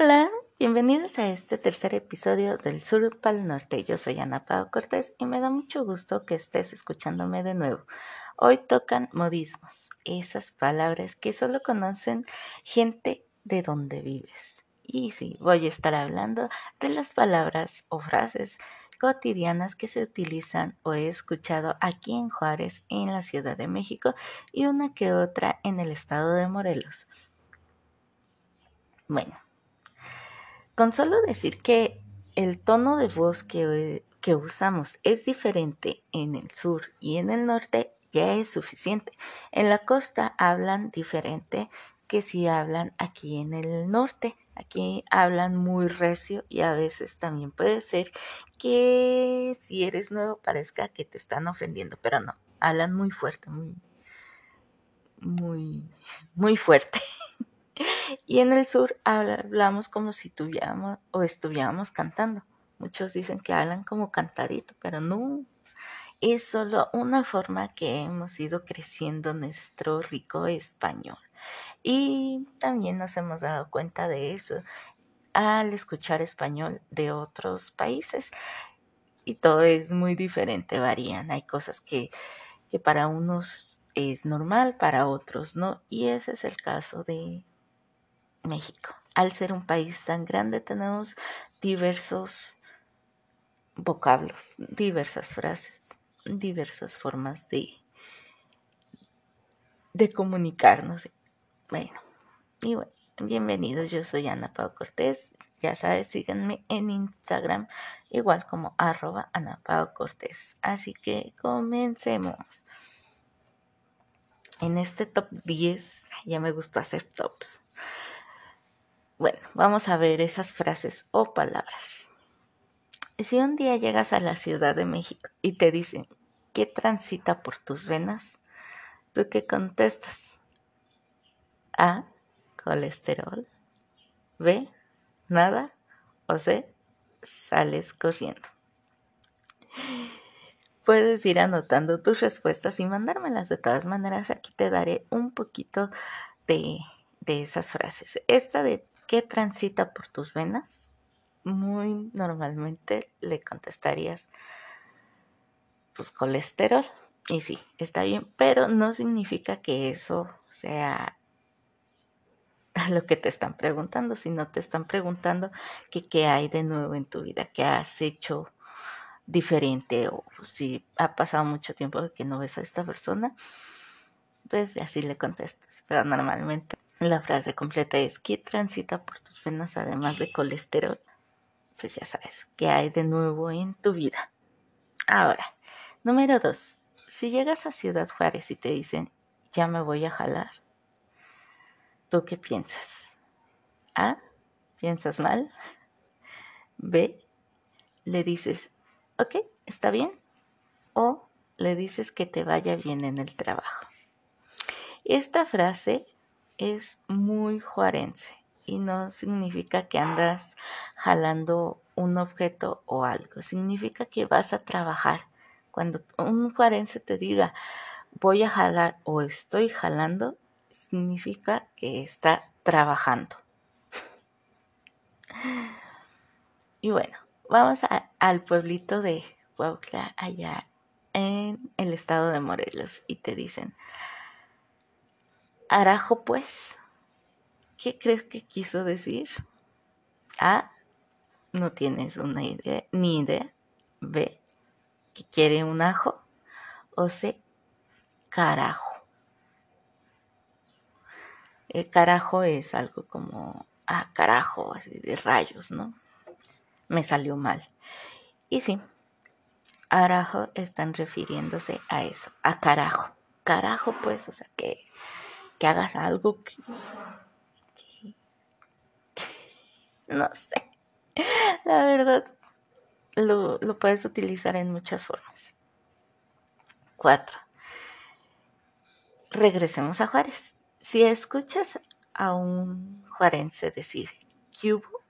Hola, bienvenidos a este tercer episodio del Sur para Norte. Yo soy Ana Pao Cortés y me da mucho gusto que estés escuchándome de nuevo. Hoy tocan modismos, esas palabras que solo conocen gente de donde vives. Y sí, voy a estar hablando de las palabras o frases cotidianas que se utilizan o he escuchado aquí en Juárez, en la Ciudad de México y una que otra en el estado de Morelos. Bueno, con solo decir que el tono de voz que, usamos es diferente en el sur y en el norte ya es suficiente. En la costa hablan diferente que si hablan aquí en el norte. Aquí hablan muy recio y a veces también puede ser que si eres nuevo parezca que te están ofendiendo, pero no, hablan muy fuerte, muy, muy, muy fuerte. Y en el sur hablamos como si tuviéramos o estuviéramos cantando. Muchos dicen que hablan como cantadito, pero no. Es solo una forma que hemos ido creciendo nuestro rico español. Y también nos hemos dado cuenta de eso al escuchar español de otros países. Y todo es muy diferente, varían. Hay cosas que, que para unos es normal, para otros no. Y ese es el caso de, México. Al ser un país tan grande tenemos diversos vocablos, diversas frases, diversas formas de, de comunicarnos. Bueno, y bueno, bienvenidos, yo soy Ana Pau Cortés. Ya sabes, síganme en Instagram, igual como arroba Ana Pau Cortés. Así que comencemos. En este top 10, ya me gusta hacer tops. Bueno, vamos a ver esas frases o palabras. Si un día llegas a la Ciudad de México y te dicen, ¿qué transita por tus venas? ¿Tú qué contestas? A, colesterol. B, nada. O C, sales corriendo. Puedes ir anotando tus respuestas y mandármelas de todas maneras. Aquí te daré un poquito de, de esas frases. Esta de ¿Qué transita por tus venas? Muy normalmente le contestarías, pues colesterol. Y sí, está bien, pero no significa que eso sea lo que te están preguntando, sino te están preguntando qué hay de nuevo en tu vida, qué has hecho diferente o si ha pasado mucho tiempo que no ves a esta persona, pues así le contestas. Pero normalmente la frase completa es, ¿qué transita por tus venas además de colesterol? Pues ya sabes, ¿qué hay de nuevo en tu vida? Ahora, número dos, si llegas a Ciudad Juárez y te dicen, ya me voy a jalar, ¿tú qué piensas? A, ¿piensas mal? B, le dices, ok, está bien. O le dices que te vaya bien en el trabajo. Esta frase es muy juarense y no significa que andas jalando un objeto o algo, significa que vas a trabajar. Cuando un juarense te diga voy a jalar o estoy jalando, significa que está trabajando. y bueno, vamos al pueblito de Huautla, allá en el estado de Morelos, y te dicen, Arajo, pues. ¿Qué crees que quiso decir? A. No tienes una idea, ni idea. B. Que quiere un ajo. O C. Carajo. El carajo es algo como, ah, carajo, así de rayos, ¿no? Me salió mal. Y sí, arajo están refiriéndose a eso, a carajo. Carajo, pues, o sea, que que hagas algo que, no sé. La verdad, lo, lo puedes utilizar en muchas formas. Cuatro. Regresemos a Juárez. Si escuchas a un juarense decir, ¿qué hubo?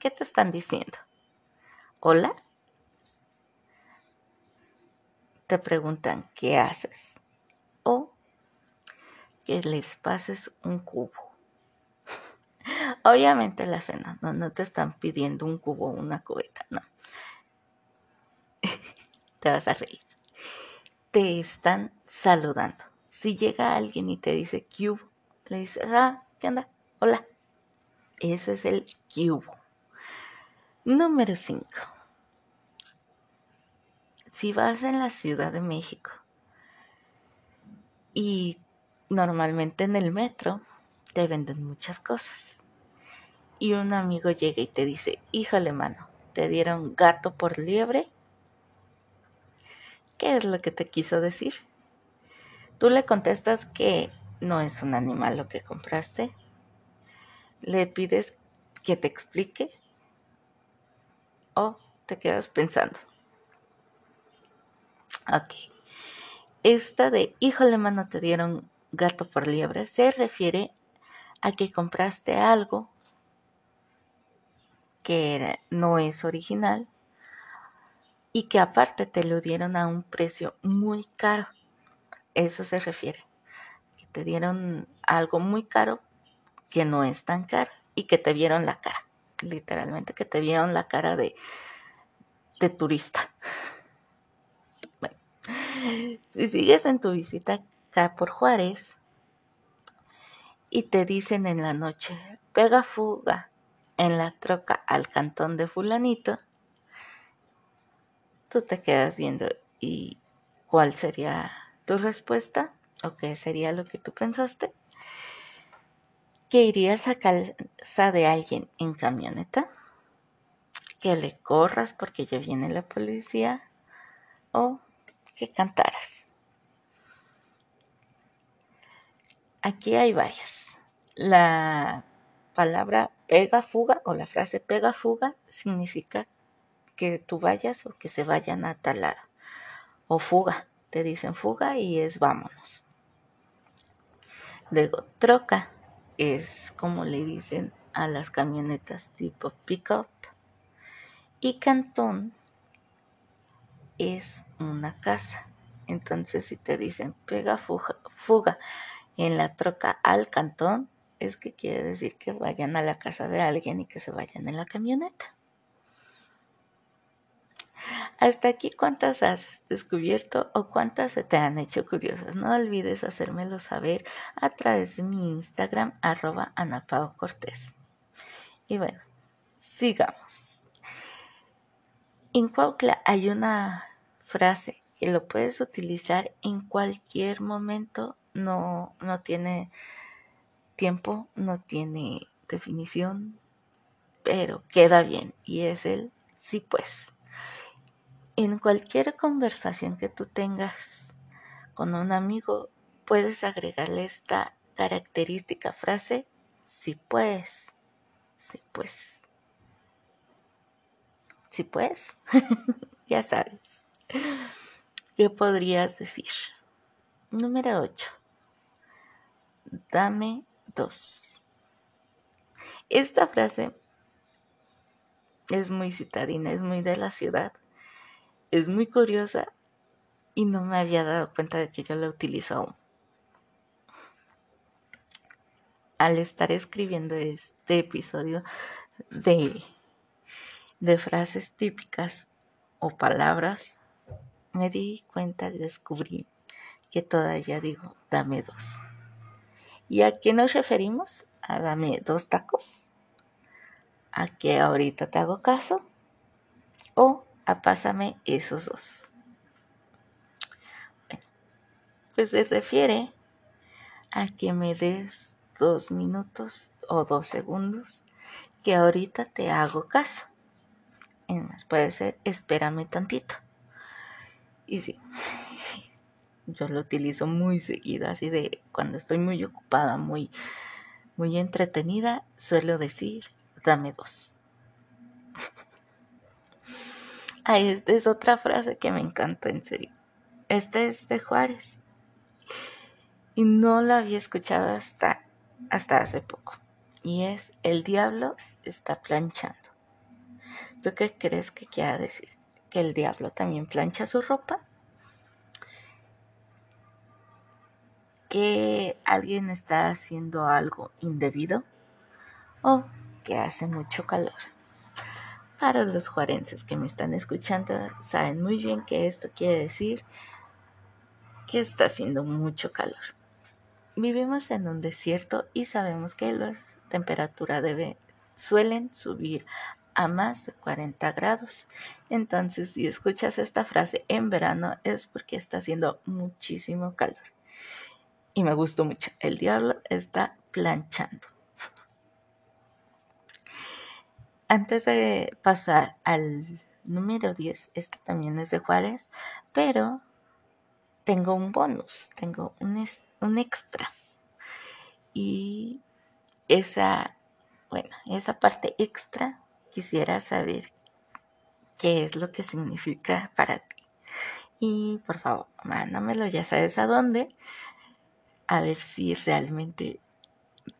¿Qué te están diciendo? ¿Hola? Te preguntan, ¿qué haces? O que les pases un cubo. Obviamente la cena, no, no te están pidiendo un cubo o una cubeta, no. te vas a reír. Te están saludando. Si llega alguien y te dice cube, le dices, ah, ¿qué onda? Hola. Ese es el cubo. Número 5. Si vas en la Ciudad de México y normalmente en el metro te venden muchas cosas. Y un amigo llega y te dice, híjole mano, te dieron gato por liebre. ¿Qué es lo que te quiso decir? Tú le contestas que no es un animal lo que compraste. Le pides que te explique o te quedas pensando. Ok. Esta de híjole mano te dieron gato por liebre se refiere a que compraste algo que no es original y que aparte te lo dieron a un precio muy caro. Eso se refiere. Que te dieron algo muy caro que no es tan caro y que te vieron la cara. Literalmente que te vieron la cara de, de turista. Bueno, si sigues en tu visita acá por Juárez y te dicen en la noche, pega fuga en la troca al cantón de fulanito, tú te quedas viendo y cuál sería tu respuesta o qué sería lo que tú pensaste. Que irías a casa de alguien en camioneta, que le corras porque ya viene la policía o que cantaras. Aquí hay varias. La palabra pega fuga o la frase pega fuga significa que tú vayas o que se vayan a tal lado. O fuga, te dicen fuga y es vámonos. Luego, troca es como le dicen a las camionetas tipo pickup. Y cantón es una casa. Entonces, si te dicen pega fuga, fuga en la troca al cantón, es que quiere decir que vayan a la casa de alguien y que se vayan en la camioneta. Hasta aquí cuántas has descubierto o cuántas se te han hecho curiosas. No olvides hacérmelo saber a través de mi Instagram arroba Anapao Cortés. Y bueno, sigamos. En Cuautla hay una frase que lo puedes utilizar en cualquier momento no, no tiene tiempo, no tiene definición, pero queda bien y es el sí pues. En cualquier conversación que tú tengas con un amigo, puedes agregarle esta característica frase, sí pues, sí pues. Sí pues, ya sabes. ¿Qué podrías decir? Número 8 dame dos. Esta frase es muy citadina, es muy de la ciudad, es muy curiosa y no me había dado cuenta de que yo la utilizo aún. Al estar escribiendo este episodio de, de frases típicas o palabras, me di cuenta y descubrí que todavía digo, dame dos. ¿Y a qué nos referimos? A dame dos tacos, a que ahorita te hago caso o a pásame esos dos. pues se refiere a que me des dos minutos o dos segundos que ahorita te hago caso. puede ser espérame tantito. Y sí, yo lo utilizo muy seguido, así de cuando estoy muy ocupada, muy, muy entretenida, suelo decir, dame dos. Ay, esta es otra frase que me encanta, en serio. Esta es de Juárez. Y no la había escuchado hasta, hasta hace poco. Y es, el diablo está planchando. ¿Tú qué crees que quiera decir? ¿Que el diablo también plancha su ropa? Que alguien está haciendo algo indebido o que hace mucho calor. Para los juarenses que me están escuchando, saben muy bien que esto quiere decir que está haciendo mucho calor. Vivimos en un desierto y sabemos que la temperatura debe, suelen subir a más de 40 grados. Entonces, si escuchas esta frase en verano es porque está haciendo muchísimo calor. Y me gustó mucho. El diablo está planchando. Antes de pasar al número 10, este también es de Juárez, pero tengo un bonus, tengo un, un extra. Y esa, bueno, esa parte extra quisiera saber qué es lo que significa para ti. Y por favor, mándamelo, ya sabes a dónde, a ver si realmente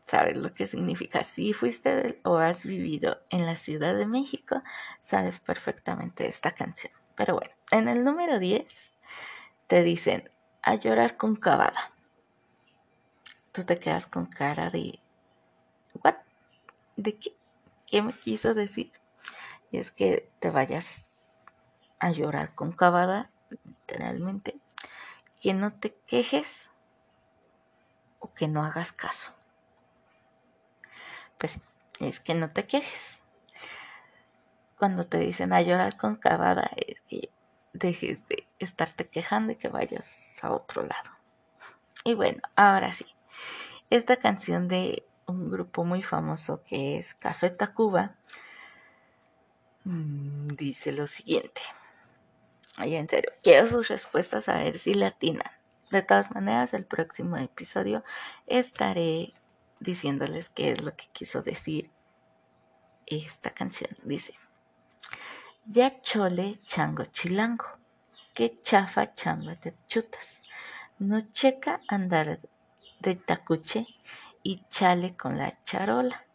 sabes lo que significa. Si fuiste o has vivido en la Ciudad de México, sabes perfectamente esta canción. Pero bueno, en el número 10 te dicen a llorar con cavada. Tú te quedas con cara de ¿what? ¿De qué? ¿Qué me quiso decir? Y es que te vayas a llorar con cavada, literalmente, que no te quejes o que no hagas caso. Pues es que no te quejes. Cuando te dicen a llorar con cavada, es que dejes de estarte quejando y que vayas a otro lado. Y bueno, ahora sí, esta canción de un grupo muy famoso que es Café Tacuba mm, dice lo siguiente. Ay, en serio, quiero sus respuestas a ver si atinan. De todas maneras, el próximo episodio estaré diciéndoles qué es lo que quiso decir esta canción. Dice, ya chole chango chilango que chafa chamba te chutas. No checa andar de tacuche y chale con la charola.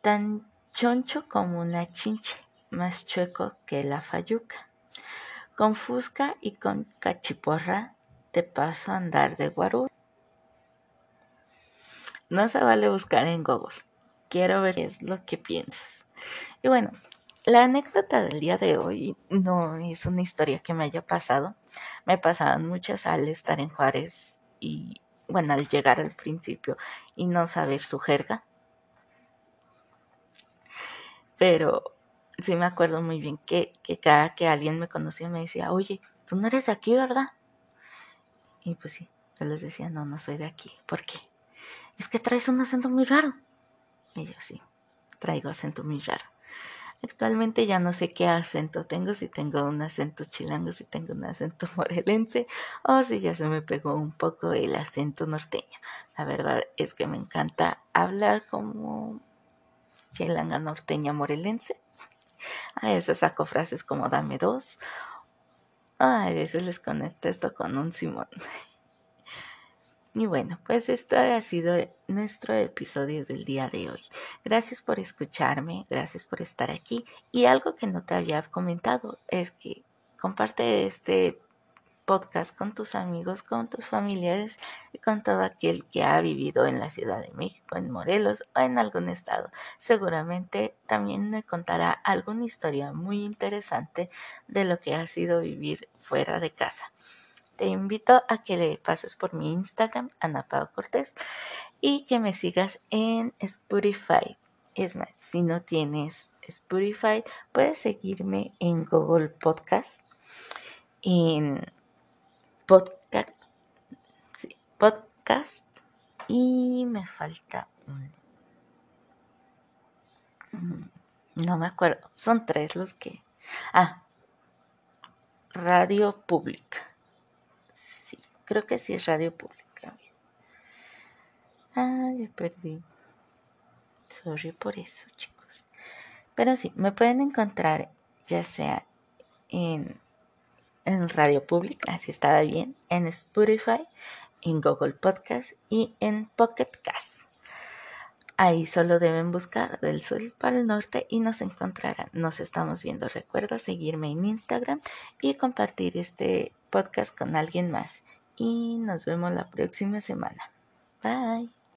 Tan choncho como una chinche, más chueco que la fayuca. Con fusca y con cachiporra te paso a andar de guarú. No se vale buscar en Google. Quiero ver qué es lo que piensas. Y bueno, la anécdota del día de hoy no es una historia que me haya pasado. Me pasaban muchas al estar en Juárez y, bueno, al llegar al principio y no saber su jerga. Pero sí me acuerdo muy bien que, que cada que alguien me conocía me decía, oye, tú no eres de aquí, ¿verdad? Y pues sí, yo les decía, no, no soy de aquí. ¿Por qué? Es que traes un acento muy raro. Y yo sí, traigo acento muy raro. Actualmente ya no sé qué acento tengo, si tengo un acento chilango, si tengo un acento morelense o si ya se me pegó un poco el acento norteño. La verdad es que me encanta hablar como chilanga norteña morelense. A veces saco frases como dame dos. A veces les contesto con un Simón. Y bueno, pues esto ha sido nuestro episodio del día de hoy. Gracias por escucharme, gracias por estar aquí. Y algo que no te había comentado es que comparte este podcast con tus amigos, con tus familiares y con todo aquel que ha vivido en la Ciudad de México, en Morelos o en algún estado. Seguramente también me contará alguna historia muy interesante de lo que ha sido vivir fuera de casa te invito a que le pases por mi Instagram, Ana Pau Cortés, y que me sigas en Spotify. Es más, si no tienes Spotify, puedes seguirme en Google Podcast, podcast, podcast y me falta un... Mm, no me acuerdo, son tres los que... Ah, Radio Pública Creo que sí es radio pública. Ah, ya perdí. Sorry por eso, chicos. Pero sí, me pueden encontrar ya sea en, en radio pública, así estaba bien, en Spotify, en Google Podcast y en Pocket Cast. Ahí solo deben buscar del sur para el norte y nos encontrarán. Nos estamos viendo. Recuerda seguirme en Instagram y compartir este podcast con alguien más y nos vemos la próxima semana. Bye.